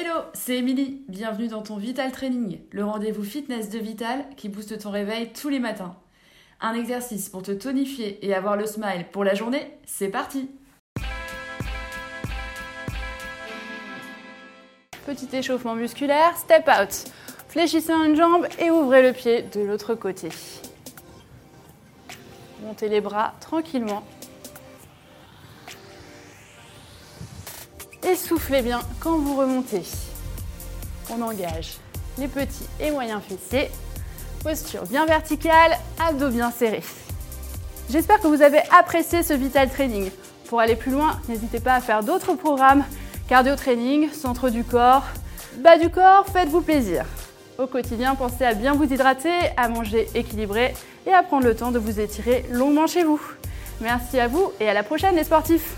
Hello, c'est Émilie. Bienvenue dans ton Vital Training, le rendez-vous fitness de Vital qui booste ton réveil tous les matins. Un exercice pour te tonifier et avoir le smile pour la journée, c'est parti Petit échauffement musculaire, step out. Fléchissez une jambe et ouvrez le pied de l'autre côté. Montez les bras tranquillement et soufflez bien quand vous remontez. On engage les petits et moyens fessiers. Posture bien verticale, abdos bien serrés. J'espère que vous avez apprécié ce Vital Training. Pour aller plus loin, n'hésitez pas à faire d'autres programmes cardio training, centre du corps, bas du corps, faites-vous plaisir. Au quotidien, pensez à bien vous hydrater, à manger équilibré et à prendre le temps de vous étirer longuement chez vous. Merci à vous et à la prochaine les sportifs